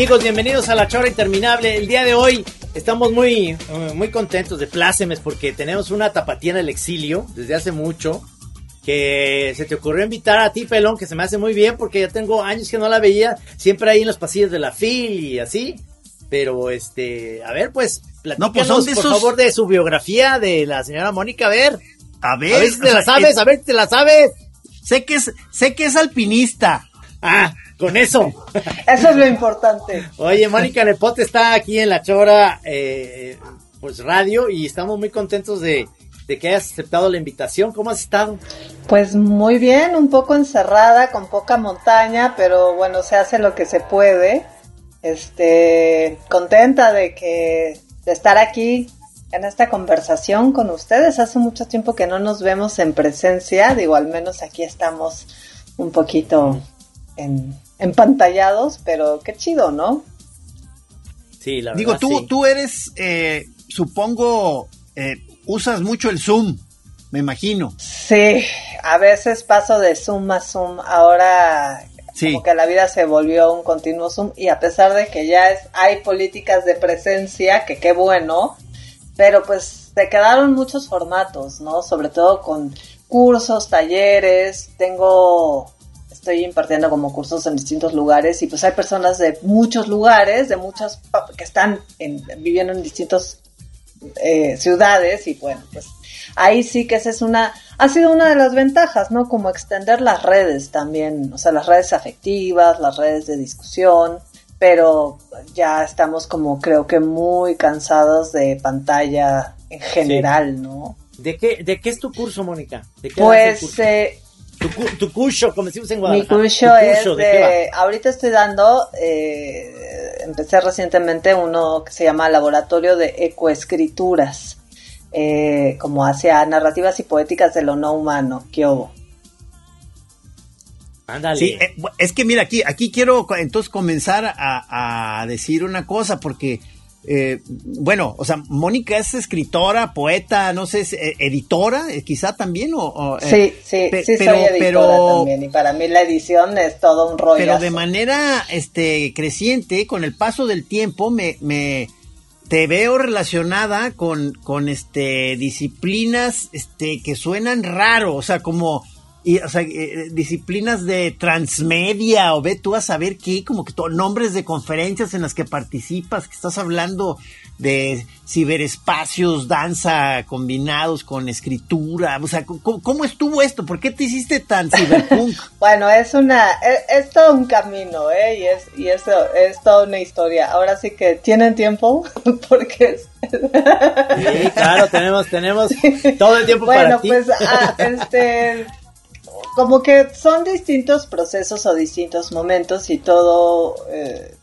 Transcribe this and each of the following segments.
Amigos, bienvenidos a La Chora Interminable. El día de hoy estamos muy, muy contentos de plácemes porque tenemos una tapatía en el exilio desde hace mucho. Que se te ocurrió invitar a ti, Pelón, que se me hace muy bien porque ya tengo años que no la veía, siempre ahí en los pasillos de la FIL y así. Pero, este, a ver, pues, no, pues por favor, de su biografía de la señora Mónica, a ver. A ver. A ver si te la sabes, a ver si te la sabes. Sé que es, sé que es alpinista. Ah, con eso. Eso es lo importante. Oye, Mónica Nepote está aquí en La Chora, eh, pues radio, y estamos muy contentos de, de que hayas aceptado la invitación. ¿Cómo has estado? Pues muy bien, un poco encerrada, con poca montaña, pero bueno, se hace lo que se puede. Este, contenta de que de estar aquí en esta conversación con ustedes. Hace mucho tiempo que no nos vemos en presencia, digo, al menos aquí estamos un poquito en, empantallados, pero qué chido, ¿no? Sí, la verdad. Digo, tú, tú eres, eh, supongo, eh, usas mucho el Zoom, me imagino. Sí, a veces paso de Zoom a Zoom. Ahora como que la vida se volvió un continuo Zoom y a pesar de que ya es, hay políticas de presencia, que qué bueno, pero pues se quedaron muchos formatos, ¿no? Sobre todo con cursos, talleres, tengo estoy impartiendo como cursos en distintos lugares y pues hay personas de muchos lugares, de muchas que están viviendo en distintas eh, ciudades y bueno, pues ahí sí que esa es una, ha sido una de las ventajas, ¿no? Como extender las redes también, o sea, las redes afectivas, las redes de discusión, pero ya estamos como creo que muy cansados de pantalla en general, ¿no? ¿De qué, ¿De qué es tu curso, Mónica? ¿De qué pues eh, tu, curso, como decimos en Guadalajara. Mi curso es de, ahorita estoy dando, eh, empecé recientemente uno que se llama Laboratorio de Ecoescrituras, eh, como hacia narrativas y poéticas de lo no humano, ¿qué hubo? Ándale. Sí, eh, es que mira, aquí, aquí quiero entonces comenzar a, a decir una cosa, porque eh, bueno, o sea, Mónica es escritora, poeta, no sé, eh, editora, eh, quizá también, o... sí, sí, sí soy editora también, y para mí la edición es todo un rollo. Pero de manera, este, creciente, con el paso del tiempo, me, me, te veo relacionada con, con, este, disciplinas, este, que suenan raro, o sea, como y, o sea, eh, disciplinas de transmedia o ve tú a saber qué, como que nombres de conferencias en las que participas, que estás hablando de ciberespacios, danza combinados con escritura, o sea, ¿cómo, estuvo esto? ¿Por qué te hiciste tan cyberpunk? bueno, es una, es, es, todo un camino, ¿eh? Y es, y eso es toda una historia. Ahora sí que tienen tiempo, porque Sí, claro, tenemos, tenemos todo el tiempo para ti. Bueno, pues, ah, este, como que son distintos procesos o distintos momentos y todo, eh,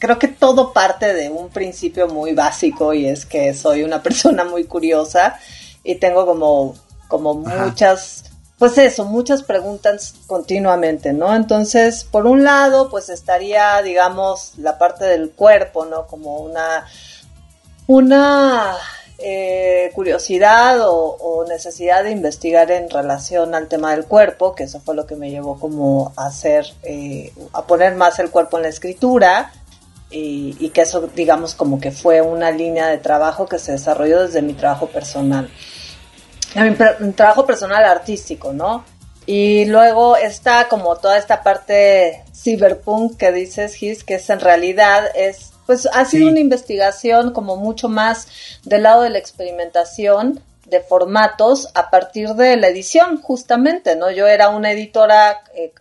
creo que todo parte de un principio muy básico y es que soy una persona muy curiosa y tengo como, como muchas, pues eso, muchas preguntas continuamente, ¿no? Entonces, por un lado, pues estaría, digamos, la parte del cuerpo, ¿no? Como una, una eh, curiosidad o, necesidad de investigar en relación al tema del cuerpo, que eso fue lo que me llevó como a hacer, eh, a poner más el cuerpo en la escritura y, que eso digamos como que fue una línea de trabajo que se desarrolló desde mi trabajo personal, mi, trabajo personal artístico, ¿no? Y luego está como toda esta parte cyberpunk que dices, Gis, que es en realidad es pues ha sido una investigación como mucho más del lado de la experimentación de formatos a partir de la edición, justamente, ¿no? Yo era una editora eh,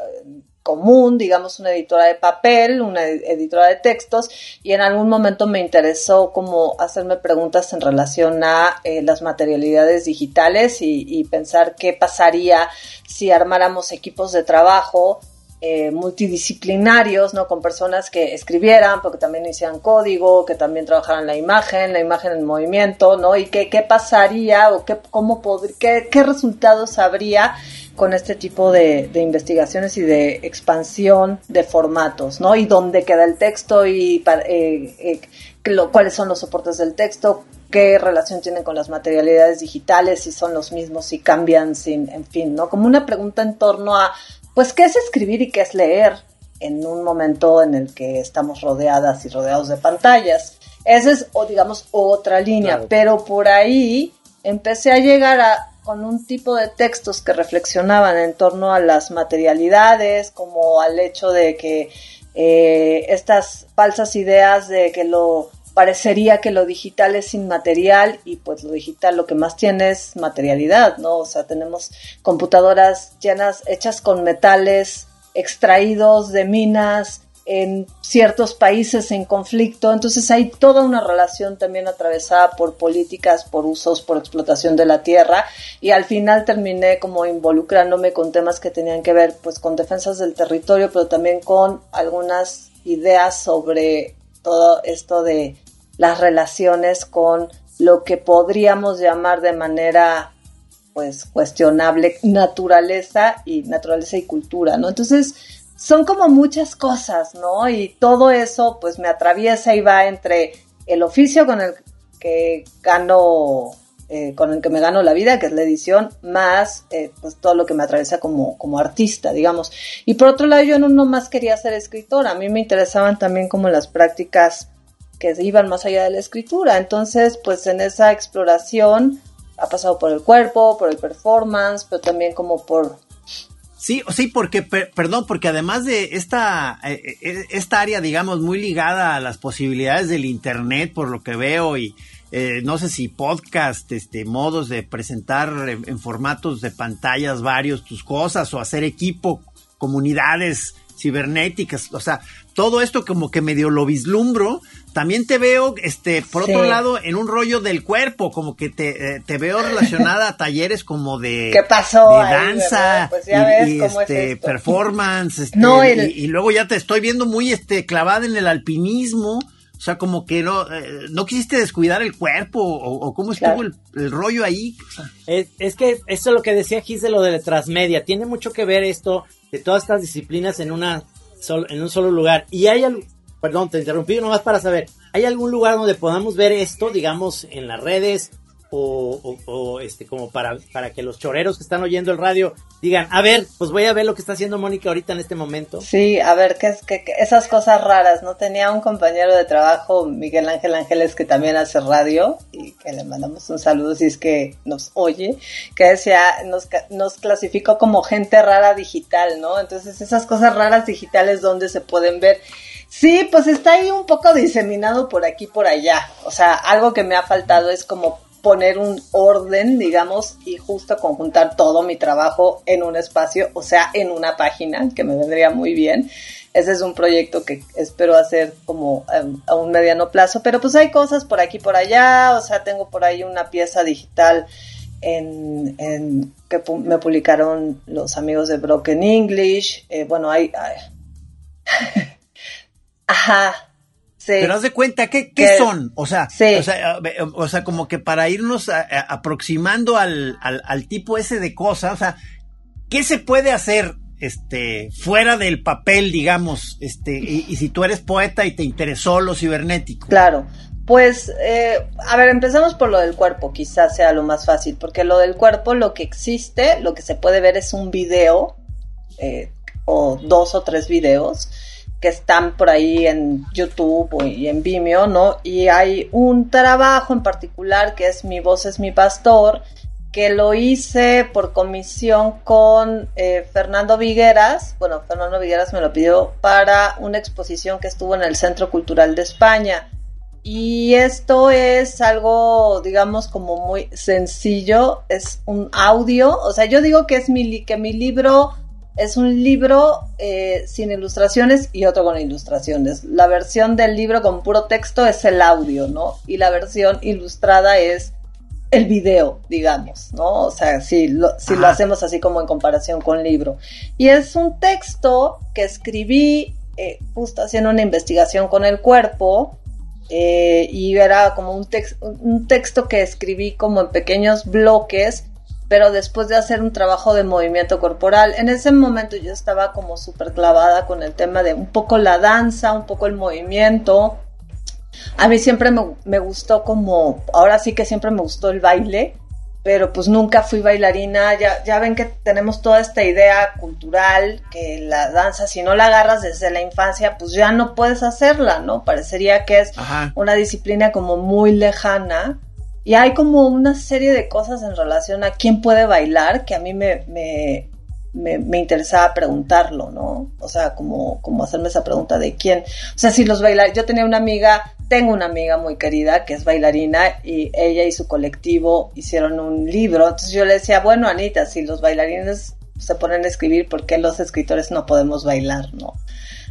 común, digamos, una editora de papel, una editora de textos, y en algún momento me interesó como hacerme preguntas en relación a eh, las materialidades digitales y, y pensar qué pasaría si armáramos equipos de trabajo eh, multidisciplinarios, ¿no? Con personas que escribieran, porque también hicieran código, que también trabajaran la imagen, la imagen en movimiento, ¿no? Y qué, qué pasaría o qué, cómo qué, qué resultados habría con este tipo de, investigaciones y de expansión de formatos, ¿no? Y dónde queda el texto y eh, eh, cuáles son los soportes del texto, qué relación tienen con las materialidades digitales, si son los mismos, si cambian, sin, en fin, ¿no? Como una pregunta en torno a pues qué es escribir y qué es leer, en un momento en el que estamos rodeadas y rodeados de pantallas. Esa es, o digamos, otra línea, pero por ahí empecé a llegar a, con un tipo de textos que reflexionaban en torno a las materialidades, como al hecho de que eh, estas falsas ideas de que lo parecería que lo digital es inmaterial y pues lo digital lo que más tiene es materialidad, ¿no? O sea, tenemos computadoras llenas, hechas con metales extraídos de minas en ciertos países en conflicto, entonces hay toda una relación también atravesada por políticas, por usos, por explotación de la tierra y al final terminé como involucrándome con temas que tenían que ver pues con defensas del territorio, pero también con algunas ideas sobre todo esto de las relaciones con lo que podríamos llamar de manera pues cuestionable naturaleza y naturaleza y cultura, ¿no? Entonces, son como muchas cosas, ¿no? Y todo eso pues me atraviesa y va entre el oficio con el que gano, eh, con el que me gano la vida, que es la edición, más eh, pues todo lo que me atraviesa como, como artista, digamos. Y por otro lado, yo no más quería ser escritora, a mí me interesaban también como las prácticas que iban más allá de la escritura. Entonces, pues en esa exploración ha pasado por el cuerpo, por el performance, pero también como por... Sí, sí, porque, perdón, porque además de esta, eh, eh, esta área, digamos, muy ligada a las posibilidades del Internet, por lo que veo, y eh, no sé si podcast, este, modos de presentar en formatos de pantallas varios tus cosas o hacer equipo, comunidades cibernéticas, o sea, todo esto como que medio lo vislumbro. También te veo, este, por otro lado, en un rollo del cuerpo, como que te, eh, te veo relacionada a talleres como de, ¿Qué pasó de danza pues y, este, performance, este, y, luego ya te estoy viendo muy este, clavada en el alpinismo. O sea, como que no, eh, no quisiste descuidar el cuerpo o, cómo estuvo el, rollo ahí. es, es, que eso es lo que decía Gis de lo de transmedia. Tiene mucho que ver esto de todas estas disciplinas en una en un solo lugar. Y hay algo, perdón, te interrumpí nomás para saber, ¿hay algún lugar donde podamos ver esto, digamos, en las redes o, este como para, para que los choreros que están oyendo el radio digan, a ver, pues voy a ver lo que está haciendo Mónica ahorita en este momento. Sí, a ver, qué es que, esas cosas raras, ¿no? Tenía un compañero de trabajo, Miguel Ángel Ángeles, que también hace radio y que le mandamos un saludo si es que nos oye, que decía, nos, nos clasificó como gente rara digital, ¿no? Entonces esas cosas raras digitales donde se pueden ver. Sí, pues está ahí un poco diseminado por aquí por allá. O sea, algo que me ha faltado es como poner un orden, digamos, y justo conjuntar todo mi trabajo en un espacio, o sea, en una página, que me vendría muy bien. Ese es un proyecto que espero hacer como em, a un mediano plazo, pero pues hay cosas por aquí por allá, o sea, tengo por ahí una pieza digital en, que me publicaron los amigos de Broken English, eh, bueno, hay... Ajá, pero haz de cuenta, ¿qué, qué son? O sea, o, sea, como que para irnos aproximando al, al, tipo ese de cosas, o sea, ¿qué se puede hacer este fuera del papel, digamos, este, y, si tú eres poeta y te interesó lo cibernético? Claro. Pues, eh, a ver, empezamos por lo del cuerpo, quizás sea lo más fácil, porque lo del cuerpo, lo que existe, lo que se puede ver es un video, eh, o dos o tres videos, que están por ahí en YouTube y en Vimeo, ¿no? Y hay un trabajo en particular que es Mi voz es mi pastor, que lo hice por comisión con eh, Fernando Vigueras. Bueno, Fernando Vigueras me lo pidió para una exposición que estuvo en el Centro Cultural de España. Y esto es algo, digamos, como muy sencillo, es un audio, o sea, yo digo que es mi, que mi libro es un libro eh, sin ilustraciones y otro con ilustraciones. La versión del libro con puro texto es el audio, ¿no? Y la versión ilustrada es el video, digamos, ¿no? O sea, si lo, si lo hacemos así como en comparación con libro. Y es un texto que escribí eh, justo haciendo una investigación con el cuerpo. Eh, y era como un, un texto que escribí como en pequeños bloques pero después de hacer un trabajo de movimiento corporal, en ese momento yo estaba como súper clavada con el tema de un poco la danza, un poco el movimiento. A mí siempre me, gustó como, ahora sí que siempre me gustó el baile, pero pues nunca fui bailarina. Ya, ya ven que tenemos toda esta idea cultural que la danza, si no la agarras desde la infancia, pues ya no puedes hacerla, ¿no? Parecería que es una disciplina como muy lejana. Y hay como una serie de cosas en relación a quién puede bailar que a mí me, me, me, interesaba preguntarlo, ¿no? O sea, como, como hacerme esa pregunta de quién. O sea, si los bailarines, yo tenía una amiga, tengo una amiga muy querida que es bailarina y ella y su colectivo hicieron un libro. Entonces yo le decía, bueno, Anita, si los bailarines se ponen a escribir, ¿por qué los escritores no podemos bailar, no?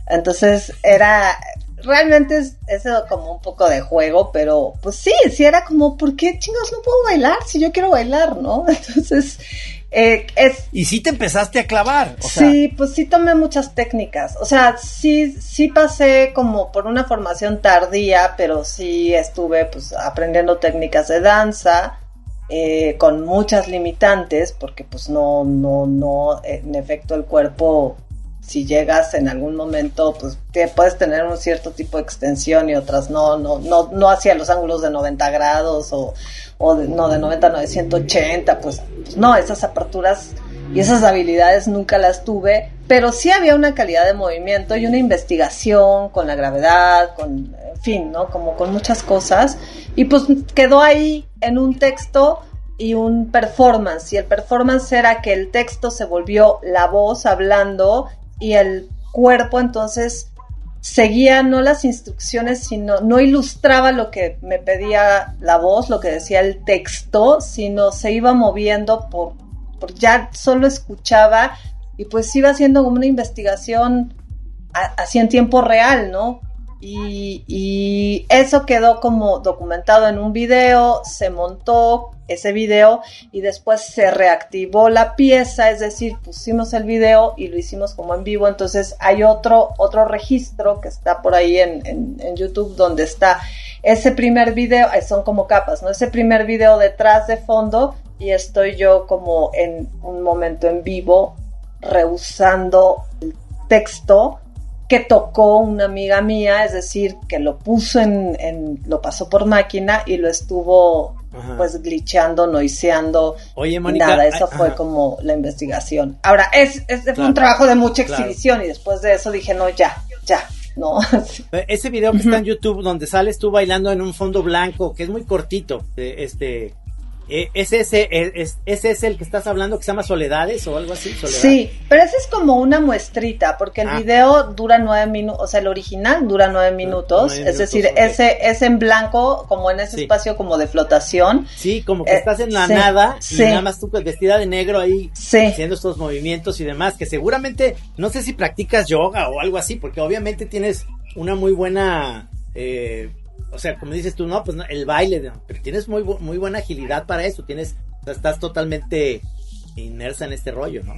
Entonces era, realmente es eso como un poco de juego, pero pues sí, sí era como, ¿por qué chingos no puedo bailar si yo quiero bailar, no? Entonces eh, es, y sí te empezaste a clavar. sí, pues sí tomé muchas técnicas. O sea, sí, sí pasé como por una formación tardía, pero sí estuve pues aprendiendo técnicas de danza. Eh, con muchas limitantes porque pues no no no en efecto el cuerpo si llegas en algún momento, pues puedes tener un cierto tipo de extensión y otras no, no, no, no hacia los ángulos de 90 grados o, o de, no de 90 no de 180, pues, pues, no, esas aperturas y esas habilidades nunca las tuve, pero sí había una calidad de movimiento y una investigación con la gravedad, con, en fin, ¿no? Como con muchas cosas y pues quedó ahí en un texto y un performance. Y el performance era que el texto se volvió la voz hablando y el cuerpo entonces seguía no las instrucciones, sino no ilustraba lo que me pedía la voz, lo que decía el texto, sino se iba moviendo por, por ya solo escuchaba y pues iba haciendo como una investigación así en tiempo real, ¿no? Y, eso quedó como documentado en un video, se montó ese video y después se reactivó la pieza, es decir, pusimos el video y lo hicimos como en vivo, entonces hay otro, otro registro que está por ahí en, en YouTube donde está ese primer video, eh, son como capas, ¿no? Ese primer video detrás de fondo y estoy yo como en un momento en vivo rehusando el texto que tocó una amiga mía, es decir, que lo puso en, lo pasó por máquina y lo estuvo pues glitchando, noiseando. Oye, Mónica, nada, eso fue como la investigación. Ahora, es, es un trabajo de mucha exhibición y después de eso dije, no, ya, ya, no. Ese video que está en YouTube donde sales tú bailando en un fondo blanco, que es muy cortito, este eh, ¿Es ese, es, es el que estás hablando que se llama Soledades o algo así? Sí, pero ese es como una muestrita, porque el ah. video dura nueve minutos, o sea, el original dura nueve minutos, es decir, ese es en blanco, como en ese espacio como de flotación. Sí, como que eh, estás en la nada y nada más tú pues, vestida de negro ahí haciendo estos movimientos y demás, que seguramente, no sé si practicas yoga o algo así, porque obviamente tienes una muy buena... Eh, o sea, como dices tú, no, pues el baile, pero tienes muy, muy buena agilidad para eso, tienes, estás totalmente inmersa en este rollo, ¿no?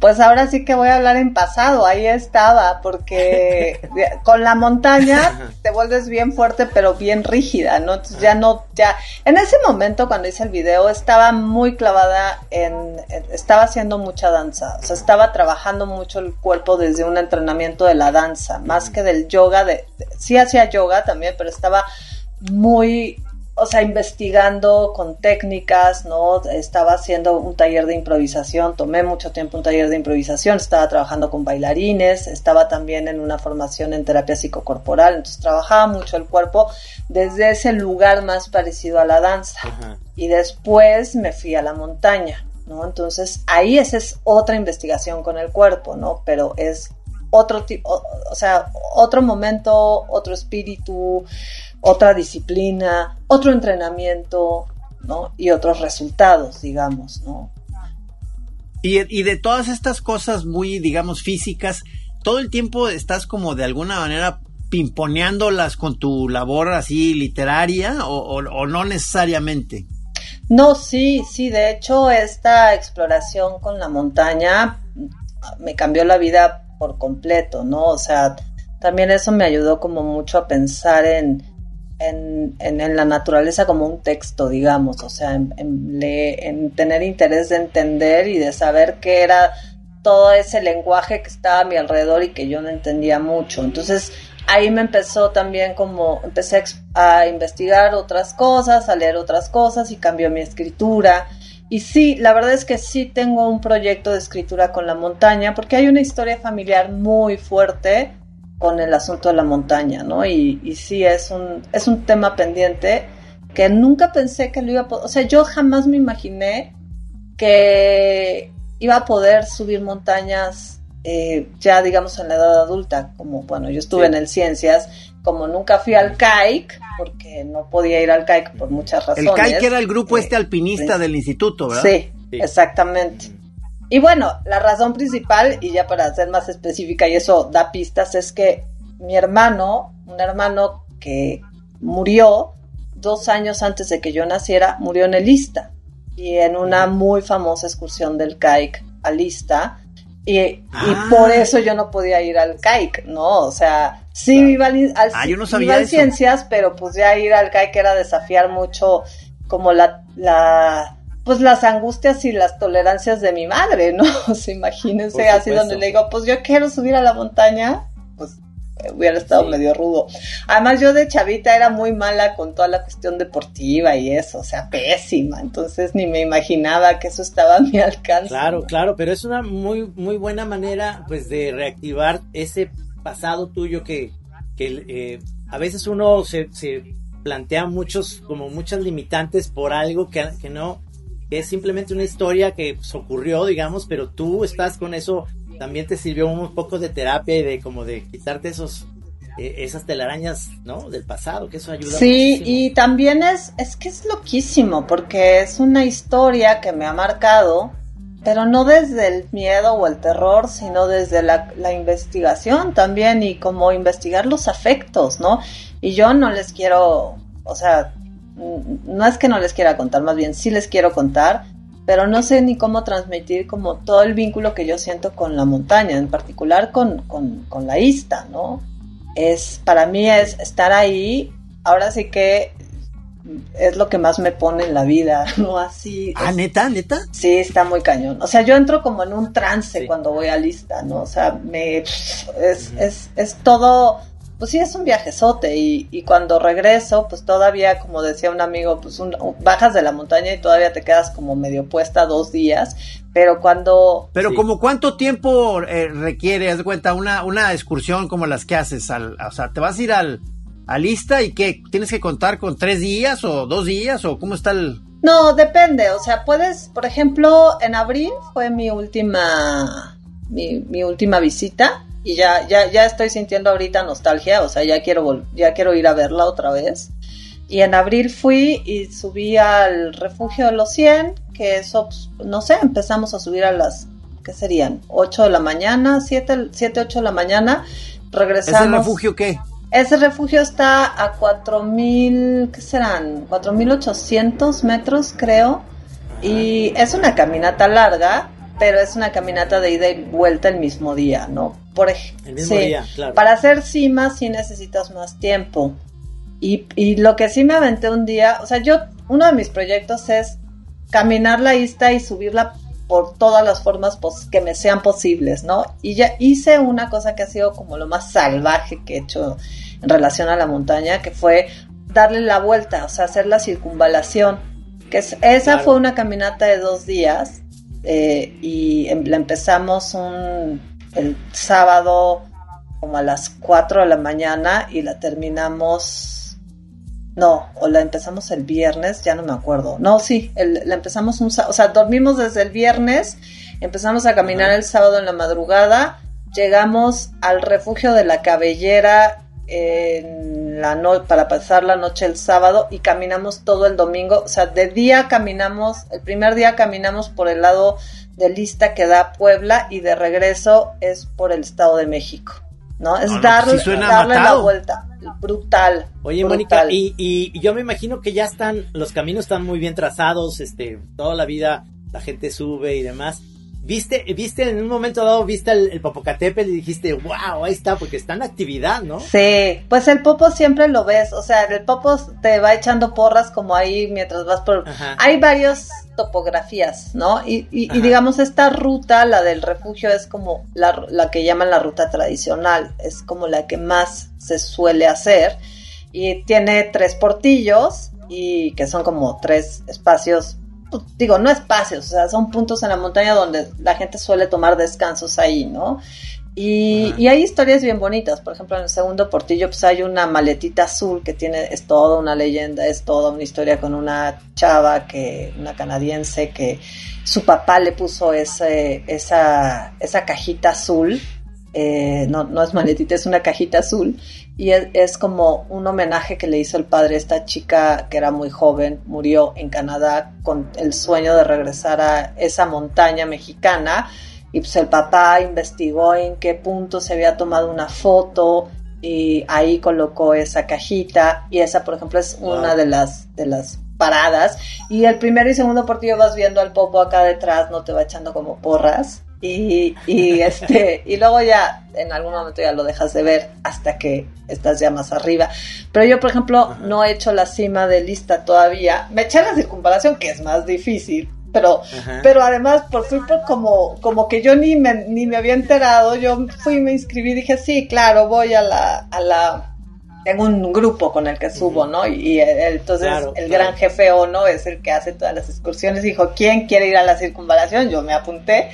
Pues ahora sí que voy a hablar en pasado, ahí estaba, porque con la montaña te vuelves bien fuerte, pero bien rígida, ¿no? Entonces ya no, ya, en ese momento cuando hice el video estaba muy clavada en, estaba haciendo mucha danza, o sea, estaba trabajando mucho el cuerpo desde un entrenamiento de la danza, más que del yoga, de sí hacía yoga también, pero estaba muy o sea, investigando con técnicas, ¿no? Estaba haciendo un taller de improvisación, tomé mucho tiempo un taller de improvisación, estaba trabajando con bailarines, estaba también en una formación en terapia psicocorporal, entonces trabajaba mucho el cuerpo desde ese lugar más parecido a la danza. Y después me fui a la montaña, ¿no? Entonces ahí esa es otra investigación con el cuerpo, ¿no? Pero es otro tipo, o sea, otro momento, otro espíritu, otra disciplina, otro entrenamiento, ¿no? Y otros resultados, digamos, ¿no? Y, de todas estas cosas muy, digamos, físicas, todo el tiempo estás como de alguna manera pimponeándolas con tu labor así literaria o, o, no necesariamente. No, sí, sí, de hecho esta exploración con la montaña me cambió la vida por completo, ¿no? O sea, también eso me ayudó como mucho a pensar en, en, en, la naturaleza como un texto, digamos, o sea, en, en, tener interés de entender y de saber qué era todo ese lenguaje que estaba a mi alrededor y que yo no entendía mucho. Entonces ahí me empezó también como, empecé a investigar otras cosas, a leer otras cosas y cambió mi escritura y sí, la verdad es que sí tengo un proyecto de escritura con la montaña, porque hay una historia familiar muy fuerte con el asunto de la montaña, ¿no? Y, y sí, es un, es un tema pendiente que nunca pensé que lo iba a poder, o sea, yo jamás me imaginé que iba a poder subir montañas eh, ya digamos en la edad adulta, como bueno, yo estuve en el Ciencias, como nunca fui al CAIC, porque no podía ir al CAIC por muchas razones. El CAIC era el grupo este alpinista del instituto, ¿verdad? Sí, exactamente. Y bueno, la razón principal, y ya para ser más específica, y eso da pistas, es que mi hermano, un hermano que murió dos años antes de que yo naciera, murió en el Ista y en una muy famosa excursión del CAIC a Lista. Y, y Ah. por eso yo no podía ir al CAIC, ¿no? O sea, sí iba al, al- Ah, yo no sabía iba al ciencias, pero pues ya ir al CAIC era desafiar mucho como la, la pues las angustias y las tolerancias de mi madre, ¿no? O sea, imagínense así donde le digo, pues yo quiero subir a la montaña, pues hubiera estado Sí. medio rudo. Además yo de chavita era muy mala con toda la cuestión deportiva y eso, o sea, pésima, entonces ni me imaginaba que eso estaba a mi alcance. Claro, claro, pero es una muy, muy buena manera, pues, de reactivar ese pasado tuyo que, que eh, a veces uno se, se plantea muchos, como muchas limitantes por algo que, que no, que es simplemente una historia que pues, ocurrió, digamos, pero tú estás con eso, también te sirvió un poco de terapia y de como de quitarte esos, eh, esas telarañas, ¿no? Del pasado, que eso ayuda Sí, muchísimo. y también es, es que es loquísimo, porque es una historia que me ha marcado, pero no desde el miedo o el terror, sino desde la, la investigación también y como investigar los afectos, ¿no? Y yo no les quiero, o sea, no es que no les quiera contar, más bien sí les quiero contar, pero no sé ni cómo transmitir como todo el vínculo que yo siento con la montaña, en particular con, con, con la ista, ¿no? Es, para mí es estar ahí, ahora sí que es lo que más me pone en la vida, ¿no? Así. Ah, es- neta, neta. Sí, está muy cañón. O sea, yo entro como en un trance Sí. cuando voy a lista, ¿no? O sea, me es, es, es todo, pues sí, es un viajezote. Y, y cuando regreso, pues todavía, como decía un amigo, pues un- bajas de la montaña y todavía te quedas como medio puesta dos días. Pero cuando Pero Sí. como cuánto tiempo eh, requiere, haz de cuenta, una, una excursión como las que haces, al, o sea, te vas a ir al, a lista y qué, tienes que contar con tres días o dos días o cómo está el... No, depende. O sea, puedes, por ejemplo, en abril fue mi última, mi, mi última visita y ya, ya, ya estoy sintiendo ahorita nostalgia. O sea, ya quiero, vol- ya quiero ir a verla otra vez. Y en abril fui y subí al refugio de los 100, que eso, pues, no sé, empezamos a subir a las, ¿qué serían? 8 de la mañana, 7, 7 8 de la mañana. Regresamos. ¿Ese refugio qué? Ese refugio está a 4000, ¿qué serán? 4800 metros, creo. Y es una caminata larga, pero es una caminata de ida y vuelta el mismo día, ¿no? Por El mismo sí. día, claro. Para hacer cima sí necesitas más tiempo. Y, y lo que sí me aventé un día, o sea, yo, uno de mis proyectos es caminar la ista y subirla por todas las formas pos- que me sean posibles, ¿no? Y ya hice una cosa que ha sido como lo más salvaje que he hecho en relación a la montaña, que fue darle la vuelta, o sea, hacer la circunvalación. Que es- esa Claro. fue una caminata de dos días eh, y em- la empezamos un, el sábado como a las 4 de la mañana y la terminamos no, o la empezamos el viernes, ya no me acuerdo. No, sí, el- la empezamos un sábado, o sea, dormimos desde el viernes, empezamos a caminar el sábado en la madrugada, llegamos al refugio de la cabellera en la no para pasar la noche el sábado y caminamos todo el domingo, o sea, de día caminamos, el primer día caminamos por el lado de Lista que da Puebla y de regreso es por el Estado de México. ¿No? Es No, no, darle, la vuelta. Brutal. Oye, brutal. Mónica, y, y yo me imagino que ya están, los caminos están muy bien trazados, este, toda la vida la gente sube y demás. ¿Viste, viste en un momento dado, viste el, el Popocatépetl y dijiste, wow, ahí está, porque está en actividad, ¿no? Sí, pues el popo siempre lo ves, o sea, el popo te va echando porras como ahí mientras vas por... Ajá. Hay varias topografías, ¿no? Y, y- y digamos, esta ruta, la del refugio, es como la, la que llaman la ruta tradicional, es como la que más se suele hacer y tiene tres portillos y que son como tres espacios digo, no espacios, o sea, son puntos en la montaña donde la gente suele tomar descansos ahí, ¿no? Y, y, hay historias bien bonitas. Por ejemplo, en el segundo portillo, pues hay una maletita azul que tiene, es toda una leyenda, es toda una historia con una chava que, una canadiense que su papá le puso ese, esa, esa cajita azul. Eh, no, no es maletita, es una cajita azul. Y es, es, como un homenaje que le hizo el padre a esta chica que era muy joven, murió en Canadá con el sueño de regresar a esa montaña mexicana. Y pues el papá investigó en qué punto se había tomado una foto y ahí colocó esa cajita. Y esa por ejemplo es una de las de las paradas. Y el primero y segundo portillo vas viendo al popo acá detrás no te va echando como porras y, y este y luego ya en algún momento ya lo dejas de ver hasta que estás ya más arriba. Pero yo por ejemplo no he hecho la cima de lista todavía. Me eché la circunvalación que es más difícil pero pero además por por como como que yo ni me ni me había enterado yo fui me inscribí y dije sí claro voy a la a la tengo un grupo con el que subo no y, entonces el gran jefe o no es el que hace todas las excursiones. Dijo quién quiere ir a la circunvalación yo me apunté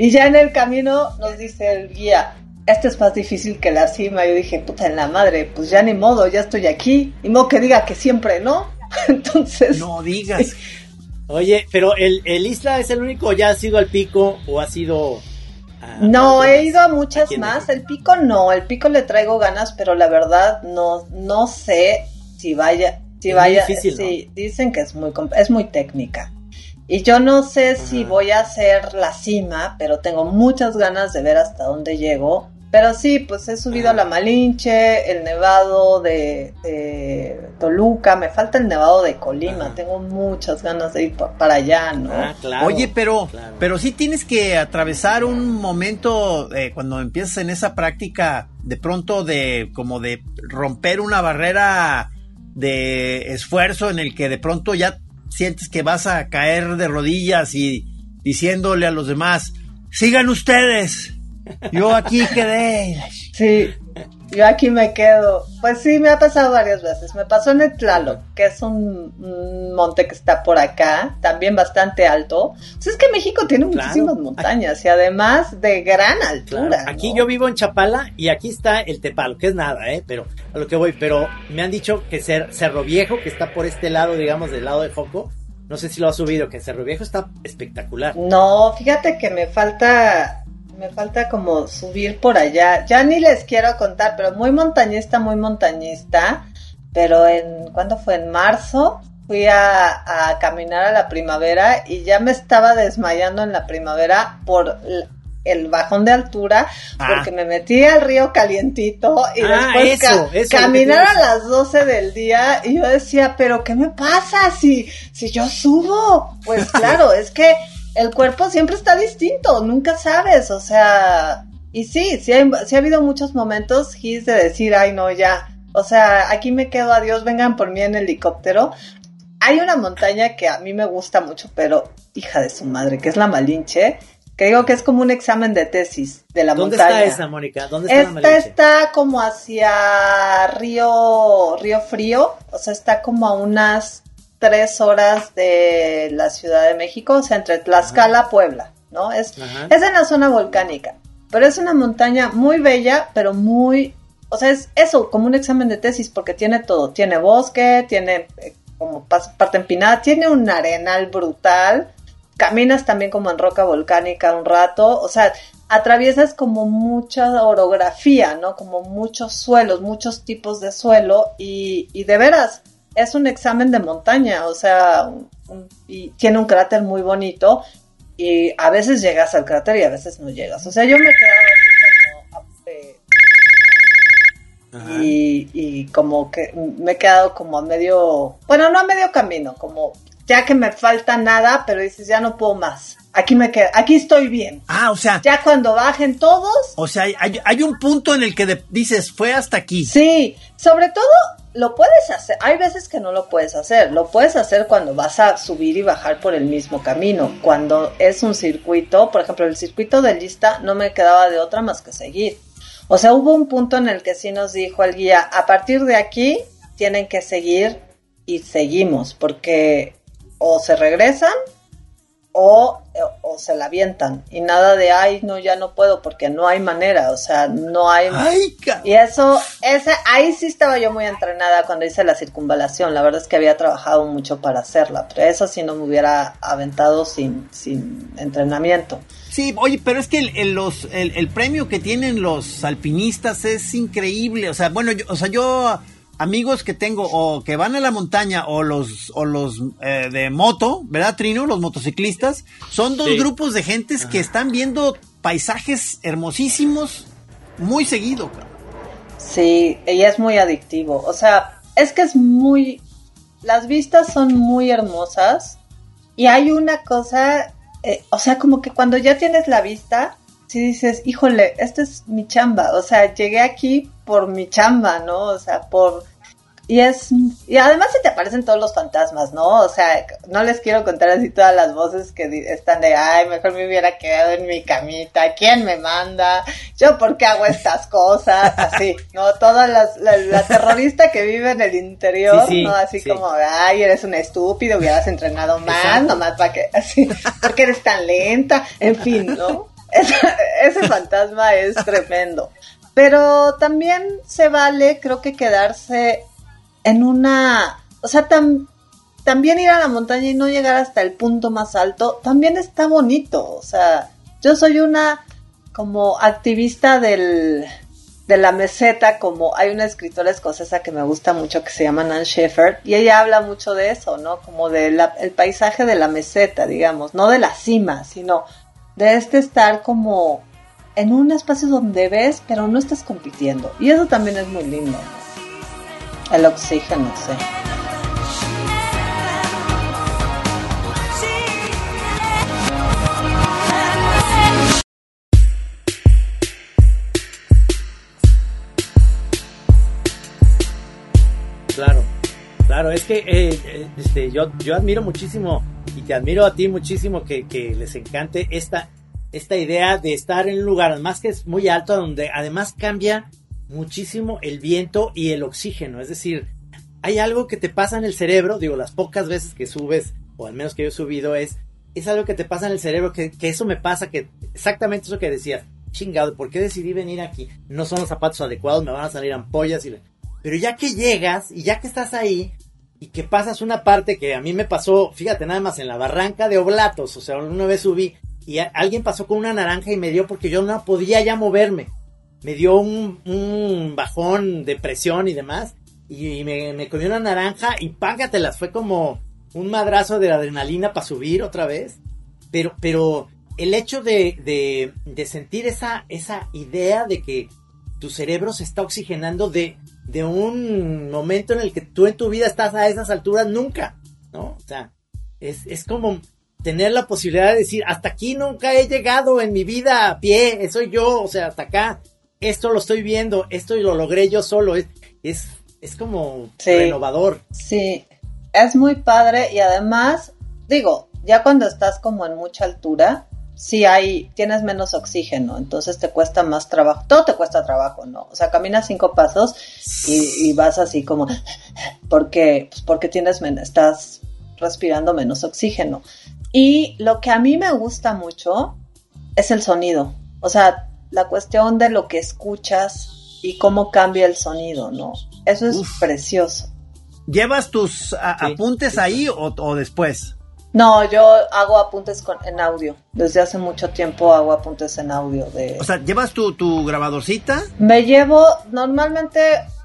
y ya en el camino nos dice el guía esto es más difícil que la cima yo dije puta en la madre pues ya ni modo ya estoy aquí y modo que diga que siempre no entonces no digas. Oye, pero el, el Isla es el único, ¿ya ha sido al pico o ha sido... no, he ido a muchas más. El pico no, el pico le traigo ganas, pero la verdad no, no sé si vaya, si vaya, difícil, dicen que es muy, es muy técnica. Y yo no sé si voy a hacer la cima, pero tengo muchas ganas de ver hasta dónde llego. Pero sí, pues he subido a la Malinche, el nevado de, Toluca, me falta el nevado de Colima, tengo muchas ganas de ir para allá, ¿no? Ah, Oye, pero, pero sí tienes que atravesar un momento eh, cuando empiezas en esa práctica, de pronto de como de romper una barrera de esfuerzo en el que de pronto ya sientes que vas a caer de rodillas y diciéndole a los demás, sigan ustedes yo aquí quedé. Sí, yo aquí me quedo. Pues sí, me ha pasado varias veces. Me pasó en el Tlaloc, que es un, monte que está por acá, también bastante alto. Pues es que México tiene muchísimas montañas y además de gran altura. Aquí yo vivo en Chapala y aquí está el Tepalo, que es nada, ¿eh? Pero a lo que voy, pero me han dicho que Cerro Viejo, que está por este lado, digamos, del lado de Foco, no sé si lo ha subido, que Cerro Viejo está espectacular. No, fíjate que me falta me falta como subir por allá. Ya ni les quiero contar, pero muy montañista, muy montañista. Pero en, ¿cuándo fue? En marzo fui a, caminar a la primavera y ya me estaba desmayando en la primavera por el bajón de altura ah. porque me metí al río calientito y ah, después caminar a las 12 del día y yo decía, pero ¿qué me pasa si, si yo subo? Pues claro, es que el cuerpo siempre está distinto, nunca sabes, o sea, y sí, sí, ha habido muchos momentos, Gis, de decir, ay, no, ya, o sea, aquí me quedo, adiós, vengan por mí en helicóptero. Hay una montaña que a mí me gusta mucho, pero hija de su madre, que es la Malinche, que digo que es como un examen de tesis de la montaña. ¿Dónde está esa, Mónica? ¿Dónde está Esta la está como hacia Río, Río Frío, o sea, está como a unas tres horas de la Ciudad de México, o sea, entre Tlaxcala, Puebla, ¿no? Es, es en la zona volcánica, pero es una montaña muy bella, pero muy, o sea, es eso, como un examen de tesis, porque tiene todo, tiene bosque, tiene eh, como parte empinada, tiene un arenal brutal, caminas también como en roca volcánica un rato, o sea, atraviesas como mucha orografía, ¿no? Como muchos suelos, muchos tipos de suelo y, y de veras, es un examen de montaña, o sea, y tiene un cráter muy bonito y a veces llegas al cráter y a veces no llegas. O sea, yo me he quedado así como y, y como que me he quedado como a medio, bueno, no a medio camino, como ya que me falta nada, pero dices, ya no puedo más. Aquí me quedo, aquí estoy bien. Ah, o sea. Ya cuando bajen todos. O sea, hay, hay un punto en el que dices, fue hasta aquí. Sí, sobre todo lo puedes hacer, hay veces que no lo puedes hacer, lo puedes hacer cuando vas a subir y bajar por el mismo camino, cuando es un circuito, por ejemplo, el circuito de lista no me quedaba de otra más que seguir. O sea, hubo un punto en el que sí nos dijo el guía, a partir de aquí tienen que seguir y seguimos, porque o se regresan o, o, se la avientan. Y nada de ay no ya no puedo porque no hay manera o sea no hay y eso ese ahí sí estaba yo muy entrenada cuando hice la circunvalación. La verdad es que había trabajado mucho para hacerla pero eso sí no me hubiera aventado sin sin entrenamiento. Sí oye pero es que el, los el, el premio que tienen los alpinistas es increíble. O sea bueno yo, o sea yo amigos que tengo o que van a la montaña o los o los eh, de moto, ¿verdad, Trino? Los motociclistas son dos grupos de gentes que están viendo paisajes hermosísimos muy seguido. Sí, ella es muy adictivo. O sea, es que es muy las vistas son muy hermosas y hay una cosa, eh, o sea, como que cuando ya tienes la vista, si dices, híjole, esta es mi chamba, o sea, llegué aquí por mi chamba, ¿no? O sea, por y es, y además se te aparecen todos los fantasmas, ¿no? O sea, no les quiero contar así todas las voces que están de, ay, mejor me hubiera quedado en mi camita, ¿quién me manda? ¿Yo por qué hago estas cosas? Así, ¿no? Toda las, la, terrorista que vive en el interior, ¿no? Así como, ay, eres un estúpido, hubieras entrenado más, nomás para que, así, porque eres tan lenta, en fin, ¿no? Ese, ese fantasma es tremendo. Pero también se vale, creo que quedarse en una, o sea, también ir a la montaña y no llegar hasta el punto más alto, también está bonito, o sea, yo soy una como activista del, de la meseta, como hay una escritora escocesa que me gusta mucho que se llama Nan Shepherd, y ella habla mucho de eso, ¿no? Como del el paisaje de la meseta, digamos, no de la cima, sino de este estar como en un espacio donde ves, pero no estás compitiendo. Y eso también es muy lindo. El oxígeno, sí. Claro, claro, es que eh, eh, este, yo, yo admiro muchísimo y te admiro a ti muchísimo que, que les encante esta, esta idea de estar en un lugar, además que es muy alto, donde además cambia muchísimo el viento y el oxígeno. Es decir, hay algo que te pasa en el cerebro, digo, las pocas veces que subes, o al menos que yo he subido, es, es algo que te pasa en el cerebro, que, eso me pasa, que exactamente eso que decías, chingado, ¿por qué decidí venir aquí? No son los zapatos adecuados, me van a salir ampollas y... Pero ya que llegas y ya que estás ahí y que pasas una parte que a mí me pasó, fíjate nada más, en la barranca de Oblatos, o sea, una vez subí y alguien pasó con una naranja y me dio porque yo no podía ya moverme me dio un, bajón de presión y demás. Y me, me comió una naranja y págatelas. Fue como un madrazo de adrenalina para subir otra vez. Pero, pero el hecho de, de, sentir esa, esa idea de que tu cerebro se está oxigenando de, de un momento en el que tú en tu vida estás a esas alturas nunca, ¿no? O sea, es, es como tener la posibilidad de decir, hasta aquí nunca he llegado en mi vida a pie, soy yo, o sea, hasta acá esto lo estoy viendo, esto lo logré yo solo, es, es, como renovador. Sí, es muy padre y además, digo, ya cuando estás como en mucha altura, sí hay, tienes menos oxígeno, entonces te cuesta más trabajo, todo te cuesta trabajo, ¿no? O sea, caminas cinco pasos y, vas así como, porque, pues porque tienes menos, estás respirando menos oxígeno. Y lo que a mí me gusta mucho es el sonido. O sea, la cuestión de lo que escuchas y cómo cambia el sonido, ¿no? Eso es precioso. ¿Llevas tus apuntes ahí o, después? No, yo hago apuntes con, en audio. Desde hace mucho tiempo hago apuntes en audio. De... O sea, ¿llevas tu, tu grabadorcita? Me llevo, normalmente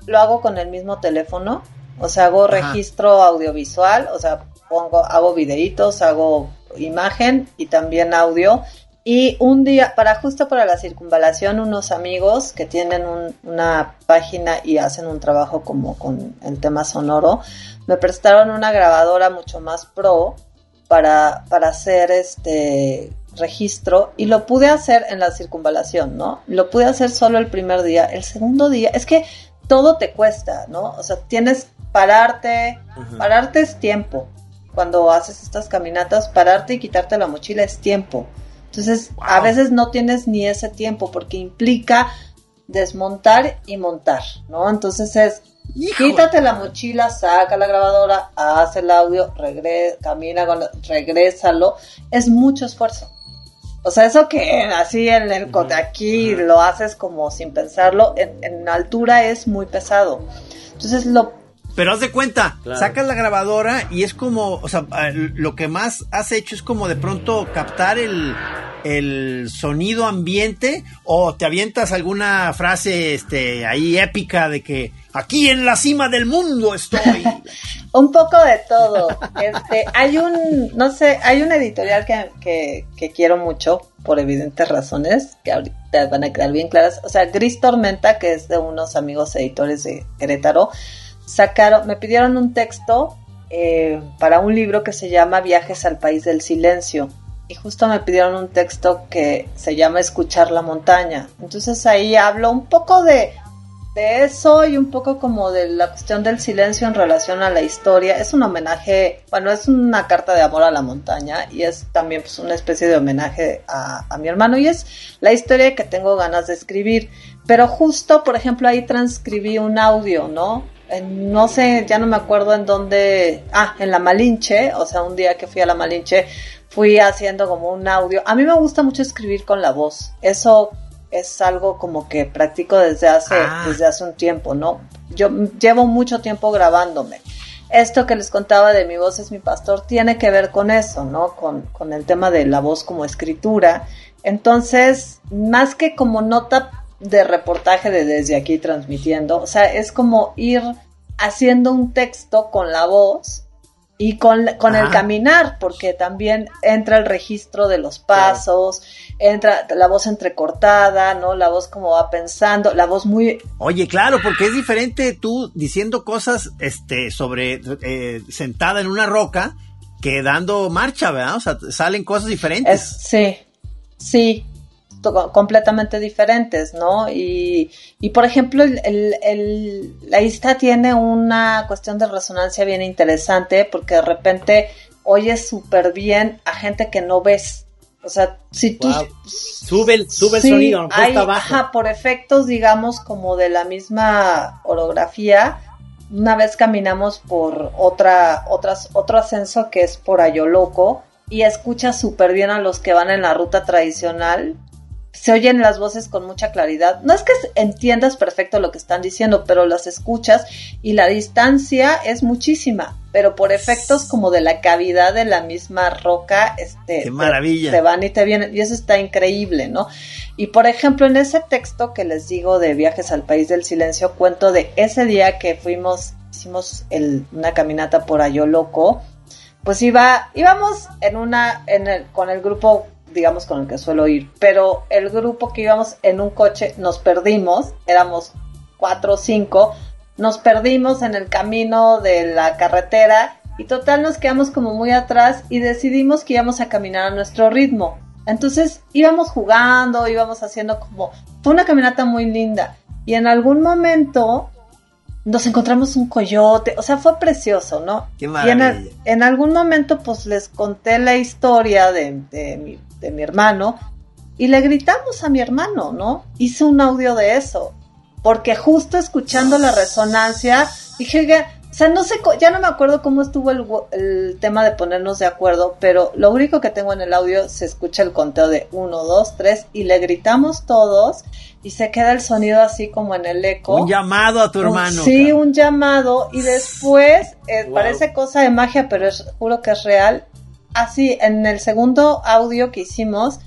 lo hago con el mismo teléfono. O sea, hago registro audiovisual, o sea, pongo, hago videitos, hago imagen y también audio y un día, para justo para la circunvalación, unos amigos que tienen una página y hacen un trabajo como con el tema sonoro, me prestaron una grabadora mucho más pro para, para hacer este registro y lo pude hacer en la circunvalación, ¿no? Lo pude hacer solo el primer día. El segundo día, es que todo te cuesta, ¿no? O sea, tienes pararte, pararte es tiempo. Cuando haces estas caminatas, pararte y quitarte la mochila es tiempo. Entonces, a veces no tienes ni ese tiempo porque implica desmontar y montar, ¿no? Entonces es Quítate la mochila, saca la grabadora, haz el audio, regresa, camina, con, regrésalo. Es mucho esfuerzo. O sea, eso que así en el de aquí lo haces como sin pensarlo, en, altura es muy pesado. Entonces lo pero haz de cuenta, sacas la grabadora y es como, o sea, lo que más has hecho es como de pronto captar el, el sonido ambiente o te avientas alguna frase este ahí épica de que aquí en la cima del mundo estoy. un poco de todo. Este, hay un, no sé, hay un editorial que, que, quiero mucho por evidentes razones que ahorita van a quedar bien claras. O sea, Gris Tormenta, que es de unos amigos editores de Querétaro sacaron, me pidieron un texto eh, para un libro que se llama Viajes al País del Silencio. Y justo me pidieron un texto que se llama Escuchar la montaña. Entonces ahí hablo un poco de, de eso y un poco como de la cuestión del silencio en relación a la historia. Es un homenaje, bueno, es una carta de amor a la montaña y es también pues, una especie de homenaje a, a mi hermano y es la historia que tengo ganas de escribir. Pero justo, por ejemplo, ahí transcribí un audio, ¿no? No sé, ya no me acuerdo en dónde, ah, en la Malinche, o sea, un día que fui a la Malinche, fui haciendo como un audio. A mí me gusta mucho escribir con la voz, eso es algo como que practico desde hace, ah. desde hace un tiempo, ¿no? Yo llevo mucho tiempo grabándome. Esto que les contaba de mi voz es mi pastor tiene que ver con eso, ¿no? Con, con el tema de la voz como escritura. Entonces, más que como nota de reportaje de desde aquí transmitiendo. O sea, es como ir haciendo un texto con la voz y con, con el caminar, porque también entra el registro de los pasos, entra la voz entrecortada, ¿no? La voz como va pensando, la voz muy... Oye, claro, porque es diferente tú diciendo cosas este, sobre, eh, sentada en una roca, que dando marcha, ¿verdad? O sea, salen cosas diferentes. sí, sí, completamente diferentes, ¿no? Y, y por ejemplo, el, la ISTA tiene una cuestión de resonancia bien interesante porque de repente oyes súper bien a gente que no ves. O sea, si tú... Sube el, sube el sonido, hay, Ajá, por efectos, digamos, como de la misma orografía, una vez caminamos por otra, otras, otro ascenso que es por Ayoloco y escuchas súper bien a los que van en la ruta tradicional se oyen las voces con mucha claridad. No es que entiendas perfecto lo que están diciendo, pero las escuchas y la distancia es muchísima, pero por efectos como de la cavidad de la misma roca, este, Qué maravilla. Te, van y te vienen y eso está increíble, ¿no? Y por ejemplo, en ese texto que les digo de Viajes al País del Silencio, cuento de ese día que fuimos, hicimos el, una caminata por Ayoloco, pues iba, íbamos en una, en el, con el grupo digamos, con el que suelo ir. Pero el grupo que íbamos en un coche nos perdimos, éramos cuatro o cinco, nos perdimos en el camino de la carretera y total nos quedamos como muy atrás y decidimos que íbamos a caminar a nuestro ritmo. Entonces íbamos jugando, íbamos haciendo como... Fue una caminata muy linda. Y en algún momento nos encontramos un coyote, o sea, fue precioso, ¿no? Qué maravilla. Y en, algún momento, pues les conté la historia de, de, mi, de mi hermano y le gritamos a mi hermano, ¿no? Hice un audio de eso, porque justo escuchando la resonancia, dije, o sea, no sé, ya no me acuerdo cómo estuvo el, el, tema de ponernos de acuerdo, pero lo único que tengo en el audio se escucha el conteo de 1, 2, 3 y le gritamos todos y se queda el sonido así como en el eco. Un llamado a tu hermano. sí, un llamado y después eh, parece cosa de magia, pero es, juro que es real así en el segundo audio que hicimos,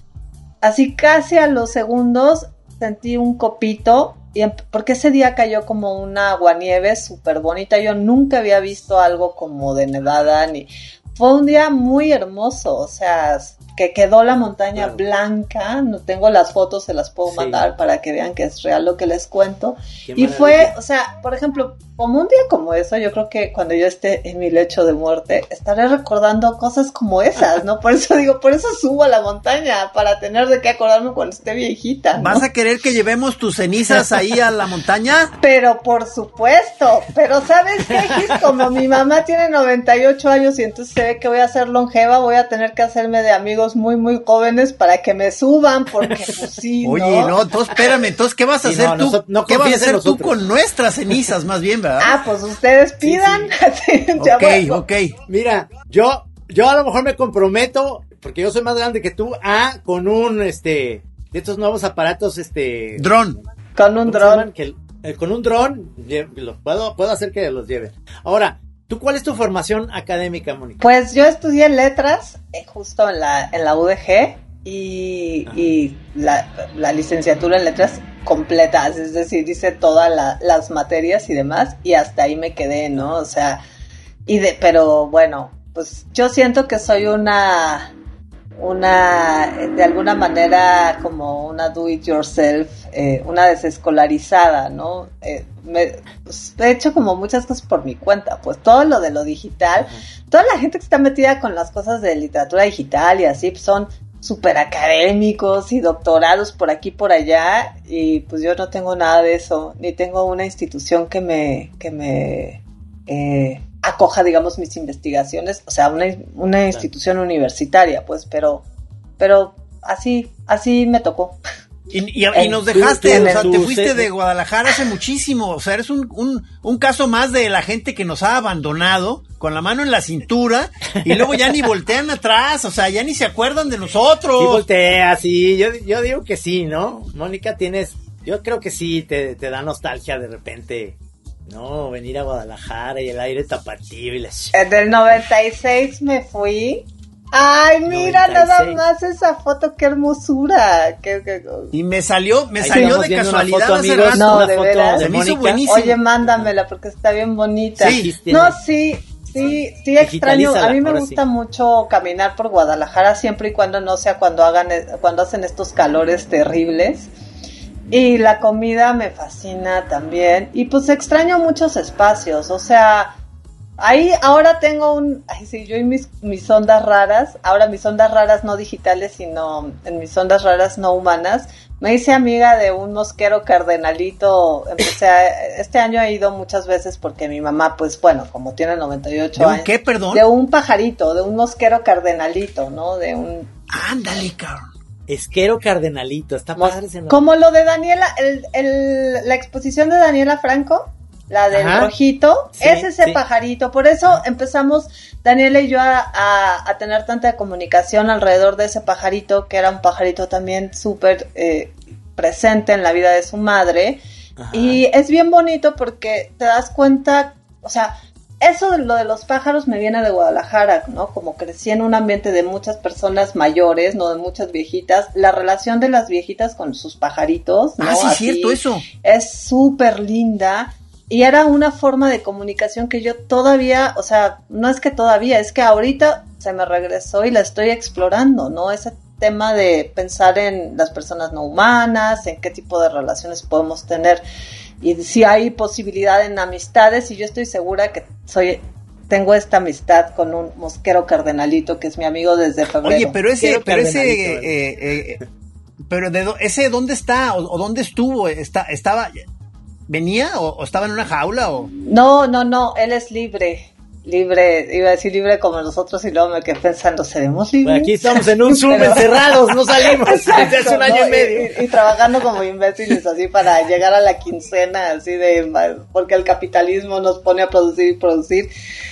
así casi a los segundos sentí un copito y porque ese día cayó como una aguanieve súper bonita. Yo nunca había visto algo como de nevada ni fue un día muy hermoso, o sea, que quedó la montaña blanca, no tengo las fotos, se las puedo mandar para que vean que es real lo que les cuento. y fue, o sea, por ejemplo, como un día como eso, yo creo que cuando yo esté en mi lecho de muerte, estaré recordando cosas como esas, ¿no? Por eso digo, por eso subo a la montaña, para tener de qué acordarme cuando esté viejita. ¿Vas a querer que llevemos tus cenizas ahí a la montaña? Pero por supuesto, pero ¿sabes qué, Como mi mamá tiene 98 años y entonces se ve que voy a ser longeva, voy a tener que hacerme de amigos muy, muy jóvenes para que me suban, porque pues sí, Oye, no, entonces espérame, entonces, ¿qué vas a hacer tú? ¿Qué vas a hacer tú con nuestras cenizas, más bien, ¿verdad? Ah, pues ustedes pidan. ok, ok. Mira, yo, yo a lo mejor me comprometo, porque yo soy más grande que tú, a con un, este, de estos nuevos aparatos, este... Dron. Con un dron. Eh, con un dron, puedo, puedo hacer que los lleven. Ahora, ¿tú cuál es tu formación académica, Mónica? Pues yo estudié letras, eh, justo en la, en la UDG, y, la, licenciatura en letras completas, es decir, hice todas las materias y demás, y hasta ahí me quedé, ¿no? O sea, y de, pero bueno, pues yo siento que soy una, una, de alguna manera como una do it yourself, eh, una desescolarizada, ¿no? Eh, pues, he hecho como muchas cosas por mi cuenta, pues todo lo de lo digital, toda la gente que está metida con las cosas de literatura digital y así, pues son súper académicos y doctorados por aquí por allá y pues yo no tengo nada de eso ni tengo una institución que me que me eh, acoja digamos mis investigaciones o sea una, una institución universitaria pues pero pero así así me tocó y, y, nos dejaste, o sea, te fuiste de Guadalajara hace muchísimo, o sea, eres un, un, un, caso más de la gente que nos ha abandonado con la mano en la cintura y luego ya ni voltean atrás, o sea, ya ni se acuerdan de nosotros. Sí voltea, sí, yo, yo digo que sí, ¿no? Mónica, tienes, yo creo que sí, te, te da nostalgia de repente, ¿no? Venir a Guadalajara y el aire tapatío y las... En el 96 me fui Ay, mira nada más esa foto, qué hermosura. Y me salió, me salió de casualidad hace rato. No, de veras. Se me hizo buenísimo. Oye, mándamela porque está bien bonita. Sí, no, sí, sí, sí extraño. A mí me gusta mucho caminar por Guadalajara siempre y cuando no sea cuando hagan, cuando hacen estos calores terribles. Y la comida me fascina también. Y pues extraño muchos espacios. O sea, Ahí ahora tengo un, ay sí, yo y mis, mis ondas raras, ahora mis ondas raras no digitales, sino en mis ondas raras no humanas, me hice amiga de un mosquero cardenalito, empecé a, este año he ido muchas veces porque mi mamá, pues bueno, como tiene 98 ¿De un qué, perdón? De un pajarito, de un mosquero cardenalito, ¿no? De un... Ándale, cabrón. Esquero cardenalito, está padre Como lo de Daniela, el, el, la exposición de Daniela Franco la del rojito, es ese pajarito. Por eso empezamos, Daniela y yo, a, tener tanta comunicación alrededor de ese pajarito, que era un pajarito también súper eh, presente en la vida de su madre. Y es bien bonito porque te das cuenta, o sea, eso de lo de los pájaros me viene de Guadalajara, ¿no? Como crecí en un ambiente de muchas personas mayores, no de muchas viejitas. La relación de las viejitas con sus pajaritos, ¿no? Ah, sí, cierto, eso. Es súper linda y era una forma de comunicación que yo todavía, o sea, no es que todavía, es que ahorita se me regresó y la estoy explorando, ¿no? Ese tema de pensar en las personas no humanas, en qué tipo de relaciones podemos tener y si hay posibilidad en amistades y yo estoy segura que soy tengo esta amistad con un mosquero cardenalito que es mi amigo desde febrero. Oye, pero ese, pero ese, eh, eh, eh, pero de ese dónde está o, o, dónde estuvo, está, estaba, venía o, estaba en una jaula o no no no él es libre libre iba a decir libre como nosotros y luego me quedé pensando seremos libres aquí estamos en un zoom encerrados no salimos. Desde hace un año y medio. Y, trabajando como imbéciles así para llegar a la quincena así de porque el capitalismo nos pone a producir y producir.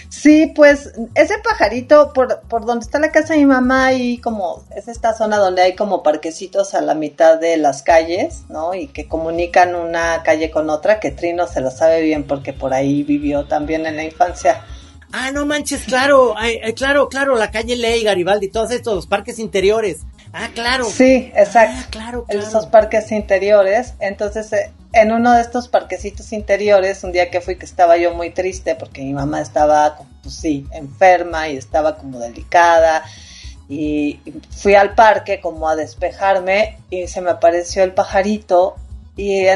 Sí, pues ese pajarito por, por donde está la casa de mi mamá y como es esta zona donde hay como parquecitos a la mitad de las calles, ¿no? Y que comunican una calle con otra, que Trino se lo sabe bien porque por ahí vivió también en la infancia. Ah, no manches, claro, claro, claro, la calle Ley, Garibaldi, todos estos, los parques interiores. Ah, claro. Sí, exacto. Ah, claro, claro. Esos parques interiores. Entonces, eh, en uno de estos parquecitos interiores, un día que fui que estaba yo muy triste porque mi mamá estaba, pues sí, enferma y estaba como delicada. Y fui al parque como a despejarme y se me apareció el pajarito y,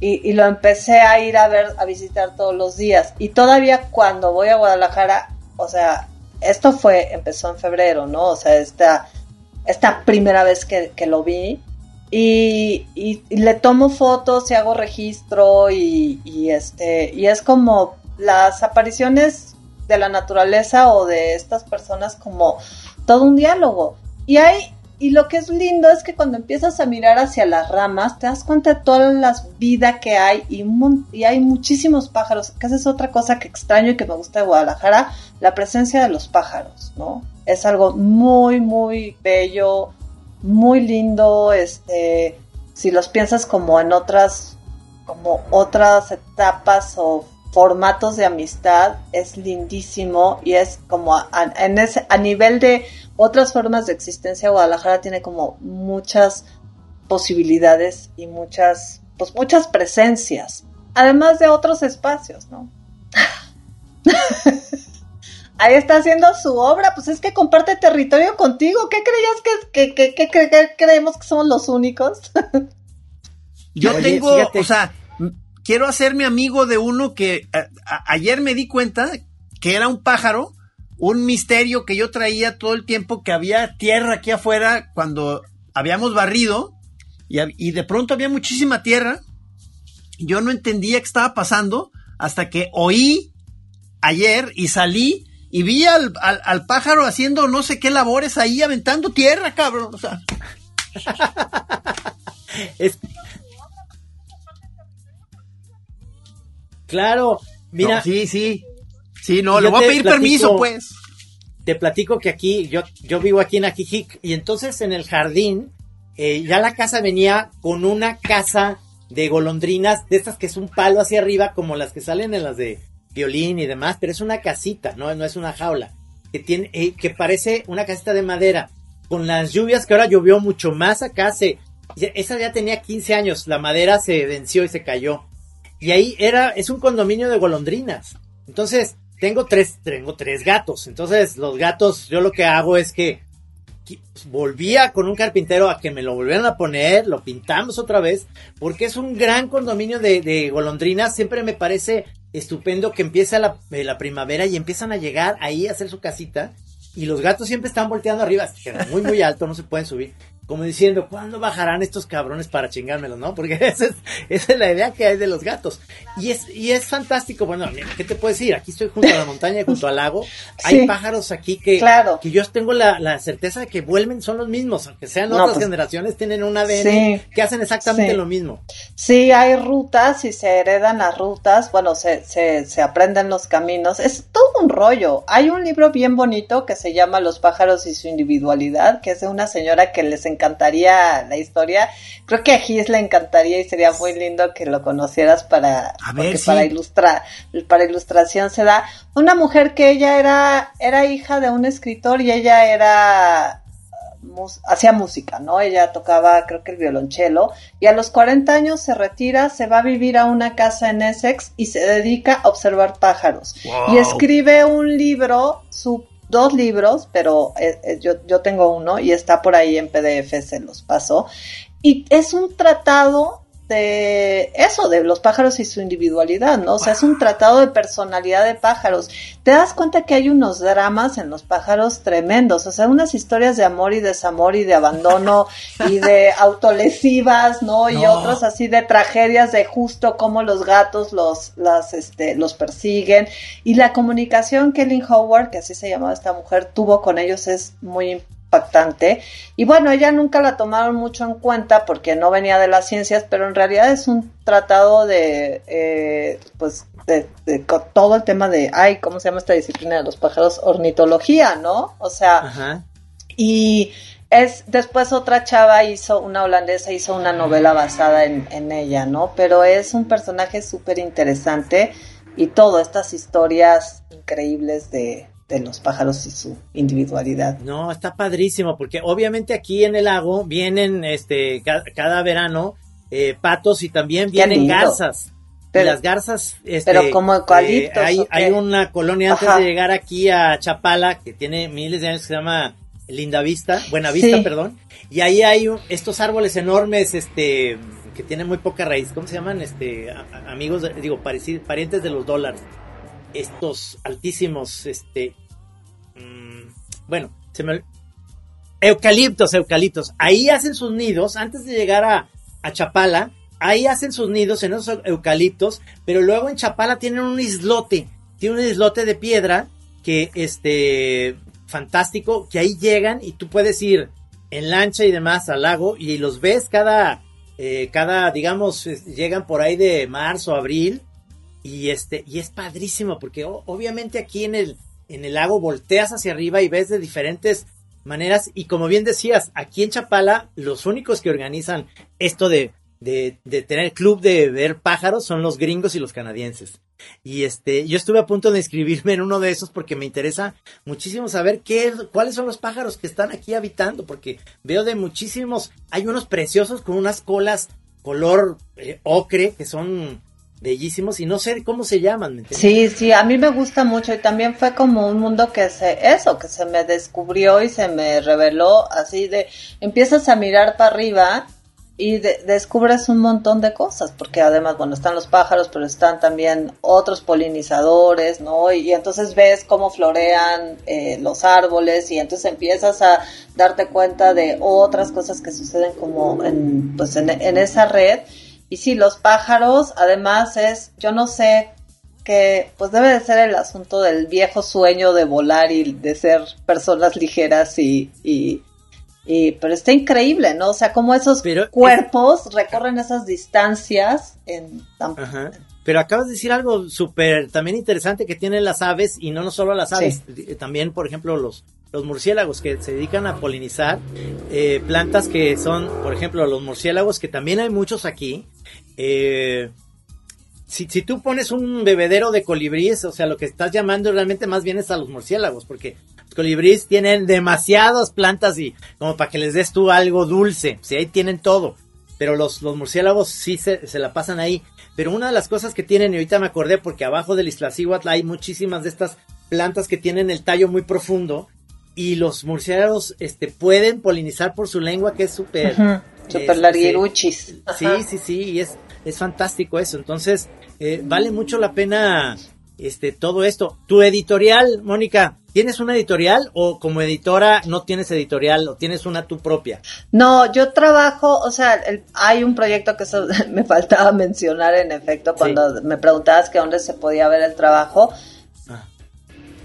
y, lo empecé a ir a ver, a visitar todos los días. Y todavía cuando voy a Guadalajara, o sea, esto fue, empezó en febrero, ¿no? O sea, esta esta primera vez que, lo vi. Y, le tomo fotos y hago registro y, este y es como las apariciones de la naturaleza o de estas personas como todo un diálogo y hay y lo que es lindo es que cuando empiezas a mirar hacia las ramas, te das cuenta de toda la vida que hay y, hay muchísimos pájaros, que esa es otra cosa que extraño y que me gusta de Guadalajara, la presencia de los pájaros, ¿no? Es algo muy, muy bello, muy lindo, este, si los piensas como en otras, como otras etapas o formatos de amistad, es lindísimo y es como en ese, a nivel de otras formas de existencia, Guadalajara tiene como muchas posibilidades y muchas, pues muchas presencias, además de otros espacios, ¿no? Ahí está haciendo su obra, pues es que comparte territorio contigo. ¿Qué creías que, que, que, que creemos que somos los únicos? Yo tengo, o sea, quiero hacerme amigo de uno que ayer me di cuenta que era un pájaro un misterio que yo traía todo el tiempo que había tierra aquí afuera cuando habíamos barrido y, de pronto había muchísima tierra. Yo no entendía qué estaba pasando hasta que oí ayer y salí y vi al, pájaro haciendo no sé qué labores ahí aventando tierra, cabrón. O sea. Claro, mira. sí, sí. Sí, no, le voy a pedir permiso, pues. Te platico que aquí, yo, yo vivo aquí en Ajijic, y entonces en el jardín, eh, ya la casa venía con una casa de golondrinas, de estas que es un palo hacia arriba, como las que salen en las de violín y demás, pero es una casita, no, no es una jaula, que tiene, eh, que parece una casita de madera. Con las lluvias que ahora llovió mucho más acá, se, esa ya tenía 15 años, la madera se venció y se cayó. Y ahí era, es un condominio de golondrinas. Entonces, tengo tres, tengo tres gatos. Entonces, los gatos, yo lo que hago es que volvía con un carpintero a que me lo volvieran a poner, lo pintamos otra vez, porque es un gran condominio de, golondrinas. Siempre me parece estupendo que empiece la, eh, primavera y empiezan a llegar ahí a hacer su casita. Y los gatos siempre están volteando arriba, muy, muy alto, no se pueden subir como diciendo, ¿cuándo bajarán estos cabrones para chingármelos, no? Porque esa es, esa es la idea que hay de los gatos. Y es, y es fantástico, bueno, ¿qué te puedo decir? Aquí estoy junto a la montaña junto al lago. Hay pájaros aquí que, claro. que yo tengo la, la, certeza de que vuelven, son los mismos, aunque sean otras pues, generaciones, tienen un ADN que hacen exactamente lo mismo. Sí, hay rutas y se heredan las rutas, bueno, se, se, se aprenden los caminos. Es todo un rollo. Hay un libro bien bonito que se llama Los pájaros y su individualidad, que es de una señora que les encanta encantaría la historia. Creo que a Gis le encantaría y sería muy lindo que lo conocieras para, para ilustrar, para ilustración se da. Una mujer que ella era, era hija de un escritor y ella era hacía música, ¿no? Ella tocaba, creo que el violonchelo, y a los 40 años se retira, se va a vivir a una casa en Essex y se dedica a observar pájaros. Y escribe un libro su dos libros, pero eh, eh, yo, yo tengo uno y está por ahí en PDF, se los paso. Y es un tratado de eso, de los pájaros y su individualidad, ¿no? O sea, es un tratado de personalidad de pájaros. Te das cuenta que hay unos dramas en los pájaros tremendos, o sea, unas historias de amor y desamor y de abandono y de autolesivas, ¿no? Y otros así de tragedias de justo cómo los gatos los, las, este, los persiguen. Y la comunicación que Lynn Howard, que así se llamaba esta mujer, tuvo con ellos es muy importante impactante. Y bueno, ella nunca la tomaron mucho en cuenta porque no venía de las ciencias, pero en realidad es un tratado de, eh, pues, de, todo el tema de, ay, ¿cómo se llama esta disciplina de los pájaros? Ornitología, ¿no? O sea, y es, después otra chava hizo, una holandesa hizo una novela basada en, en ella, ¿no? Pero es un personaje súper interesante y todas estas historias increíbles de, de los pájaros y su individualidad. No, está padrísimo, porque obviamente aquí en el lago vienen este cada, verano eh, patos y también vienen garzas. Pero, las garzas, este, pero como eucaliptos. hay, hay una colonia antes de llegar aquí a Chapala que tiene miles de años que se llama Linda Vista, Buena Vista, perdón. Y ahí hay estos árboles enormes, este, que tienen muy poca raíz. ¿Cómo se llaman? Este, amigos, digo, parientes de los dólares estos altísimos, este, mm, bueno, eucaliptos, eucaliptos. Ahí hacen sus nidos antes de llegar a, a Chapala. Ahí hacen sus nidos en esos eucaliptos, pero luego en Chapala tienen un islote, tiene un islote de piedra que, este, fantástico, que ahí llegan y tú puedes ir en lancha y demás al lago y los ves cada, eh, cada, digamos, llegan por ahí de marzo, abril y este, y es padrísimo porque obviamente aquí en el, en el lago volteas hacia arriba y ves de diferentes maneras y como bien decías, aquí en Chapala los únicos que organizan esto de de, de tener club de ver pájaros son los gringos y los canadienses. Y este, yo estuve a punto de inscribirme en uno de esos porque me interesa muchísimo saber qué, cuáles son los pájaros que están aquí habitando, porque veo de muchísimos, hay unos preciosos con unas colas color eh, ocre que son bellísimos y no sé cómo se llaman. sí, sí, a mí me gusta mucho y también fue como un mundo que se, eso, que se me descubrió y se me reveló así de, empiezas a mirar para arriba y descubres un montón de cosas, porque además, bueno, están los pájaros, pero están también otros polinizadores, ¿no? Y, entonces ves cómo florean eh, los árboles y entonces empiezas a darte cuenta de otras cosas que suceden como en, pues en, en esa red. Y sí, los pájaros, además es, yo no sé que pues debe de ser el asunto del viejo sueño de volar y de ser personas ligeras y, y pero está increíble, ¿no? O sea, cómo esos cuerpos recorren esas distancias en Pero acabas de decir algo súper también interesante que tienen las aves y no, no solo las aves, también por ejemplo los, los murciélagos que se dedican a polinizar eh, plantas que son, por ejemplo, los murciélagos que también hay muchos aquí. Eh, si, tú pones un bebedero de colibríes, o sea, lo que estás llamando realmente más bien es a los murciélagos, porque colibríes tienen demasiadas plantas y como para que les des tú algo dulce. Si ahí tienen todo. Pero los, los murciélagos sí se, la pasan ahí. Pero una de las cosas que tienen, y ahorita me acordé, porque abajo del Iztaccíhuatl hay muchísimas de estas plantas que tienen el tallo muy profundo. Y los murciélagos este, pueden polinizar por su lengua, que es súper. Súper larguiruchis. Sí, sí, sí, y es, es fantástico eso. Entonces, eh, vale mucho la pena este, todo esto. Tu editorial, Mónica, ¿tienes una editorial o como editora no tienes editorial o tienes una tu propia? No, yo trabajo, o sea, hay un proyecto que me faltaba mencionar en efecto cuando me preguntabas que dónde se podía ver el trabajo.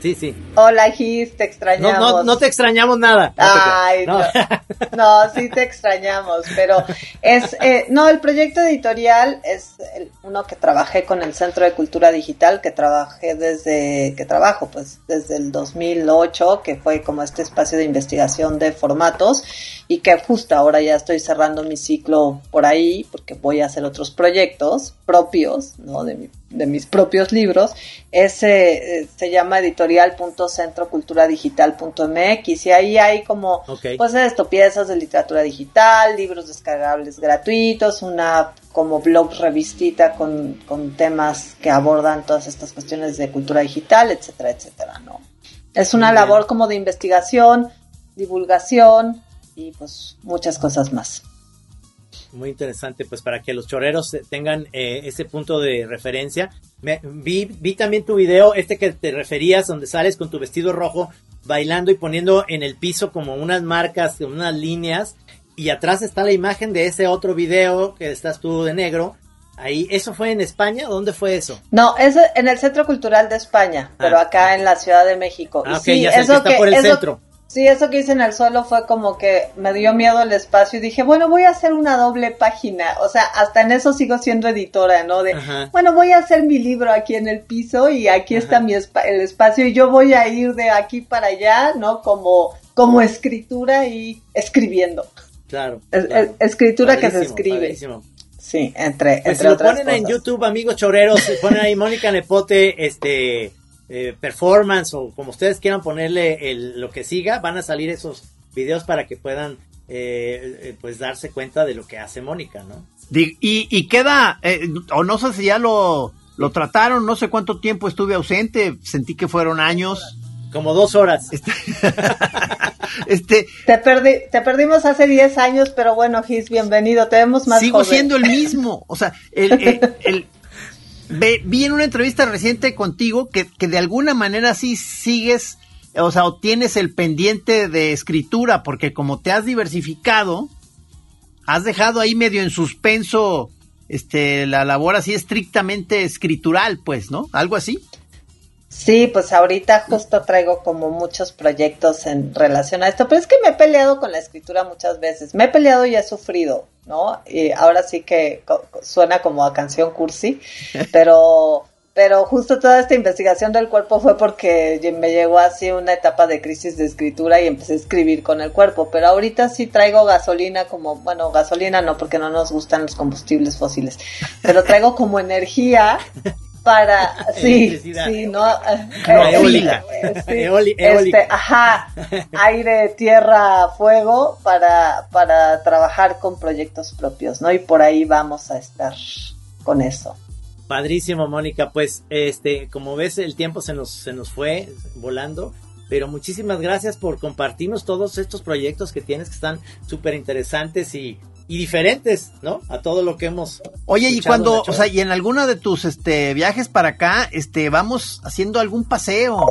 Sí, sí. Hola, Gis, te extrañamos. No, no, te extrañamos nada. Ay, no. no. sí te extrañamos, pero es, eh, no, el proyecto editorial es uno que trabajé con el Centro de Cultura Digital, que trabajé desde, que trabajo pues desde el 2008, que fue como este espacio de investigación de formatos y que justo ahora ya estoy cerrando mi ciclo por ahí porque voy a hacer otros proyectos propios, ¿no? De mi de mis propios libros, ese eh, se llama editorial.centroculturadigital.mx y ahí hay como, pues esto, piezas de literatura digital, libros descargables gratuitos, una como blog revistita con, con temas que abordan todas estas cuestiones de cultura digital, etcétera, etcétera, ¿no? Es una labor como de investigación, divulgación y pues muchas cosas más muy interesante, pues para que los choreros tengan eh, ese punto de referencia. Me, vi, vi también tu video, este que te referías, donde sales con tu vestido rojo, bailando y poniendo en el piso como unas marcas, unas líneas, y atrás está la imagen de ese otro video que estás tú de negro. Ahí, ¿eso fue en España? ¿Dónde fue eso? No, es en el Centro Cultural de España, pero ah. acá en la Ciudad de México. Ah, sí, ya eso que está por el centro. Sí, eso que hice en el suelo fue como que me dio miedo el espacio y dije, bueno, voy a hacer una doble página. O sea, hasta en eso sigo siendo editora, ¿no? De, bueno, voy a hacer mi libro aquí en el piso y aquí está mi el espacio y yo voy a ir de aquí para allá, ¿no? Como, como escritura y escribiendo. Claro. escritura que se escribe. Sí, entre, pues entre si lo ponen en YouTube, amigos choreros, se ponen ahí Mónica Nepote, este eh, performance o como ustedes quieran ponerle el, lo que siga, van a salir esos videos para que puedan eh, eh, pues darse cuenta de lo que hace Mónica, ¿no? Y, y queda, o no sé si ya lo, lo trataron, no sé cuánto tiempo estuve ausente, sentí que fueron años. Como dos horas. Este, este te, te perdimos hace 10 años, pero bueno, Gis, bienvenido, te vemos más Sigo siendo el mismo, o sea, el, el, vi en una entrevista reciente contigo que, de alguna manera sí sigues, o sea, tienes el pendiente de escritura, porque como te has diversificado, has dejado ahí medio en suspenso este, la labor así estrictamente escritural, pues, ¿no? Algo así. Sí, pues ahorita justo traigo como muchos proyectos en relación a esto, pero es que me he peleado con la escritura muchas veces. Me he peleado y he sufrido, ¿no? Y ahora sí que suena como a canción cursi, pero pero justo toda esta investigación del cuerpo fue porque me llegó así una etapa de crisis de escritura y empecé a escribir con el cuerpo, pero ahorita sí traigo gasolina como, bueno, gasolina no porque no nos gustan los combustibles fósiles, pero traigo como energía para sí sí no, eh, eólica. este, ajá aire tierra fuego para para trabajar con proyectos propios no y por ahí vamos a estar con eso. Padrísimo Mónica. Pues este como ves el tiempo se nos se nos fue volando pero muchísimas gracias por compartirnos todos estos proyectos que tienes que están súper interesantes y y diferentes, ¿no? A todo lo que hemos. Oye, y cuando, o sea, y en alguno de tus este viajes para acá, este, vamos haciendo algún paseo.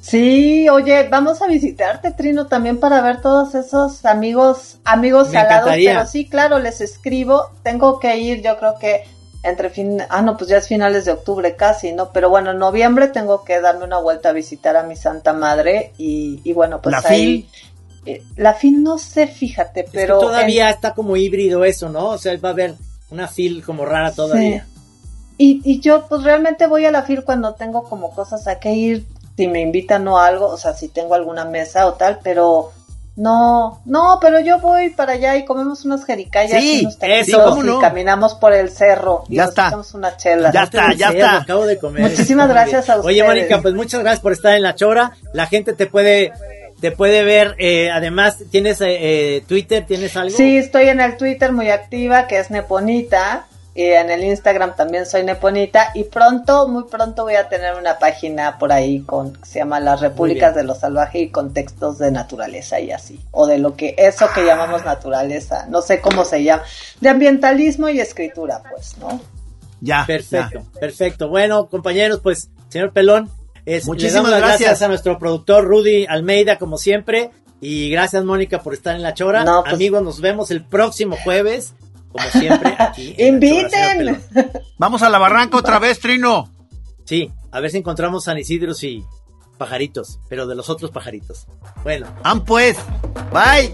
Sí, oye, vamos a visitarte, Trino, también para ver todos esos amigos, amigos Me salados. Pero sí, claro, les escribo. Tengo que ir, yo creo que entre fin, ah, no, pues ya es finales de octubre casi, ¿no? Pero bueno, en noviembre tengo que darme una vuelta a visitar a mi Santa Madre y, y bueno, pues ¿La ahí. La FIL no sé, fíjate, pero... todavía está como híbrido eso, ¿no? O sea, va a haber una FIL como rara todavía. Y, y yo pues realmente voy a la FIL cuando tengo como cosas a que ir, si me invitan o algo, o sea, si tengo alguna mesa o tal, pero no, no, pero yo voy para allá y comemos unas jericayas sí, y unos y caminamos por el cerro y ya está. una chela. Ya está, ya está. Acabo de comer. Muchísimas gracias a ustedes. Oye, Mónica, pues muchas gracias por estar en la chora. La gente te puede te puede ver, eh, además, ¿tienes eh, eh, Twitter? ¿Tienes algo? Sí, estoy en el Twitter muy activa, que es Neponita. Y en el Instagram también soy Neponita. Y pronto, muy pronto voy a tener una página por ahí con que se llama Las Repúblicas de lo Salvaje y contextos de naturaleza y así. O de lo que, eso que llamamos naturaleza. No sé cómo se llama. De ambientalismo y escritura, pues, ¿no? Ya. Perfecto, perfecto. Bueno, compañeros, pues, señor Pelón, Muchísimas gracias. a nuestro productor Rudy Almeida, como siempre. Y gracias, Mónica, por estar en la chora. Pues- Amigos, nos vemos el próximo jueves, como siempre, aquí. ¡Inviten! Vamos a la barranca otra vez, Trino. Sí, a ver si encontramos San Isidro y pajaritos, pero de los otros pajaritos. Bueno. ¡Han pues! ¡Bye!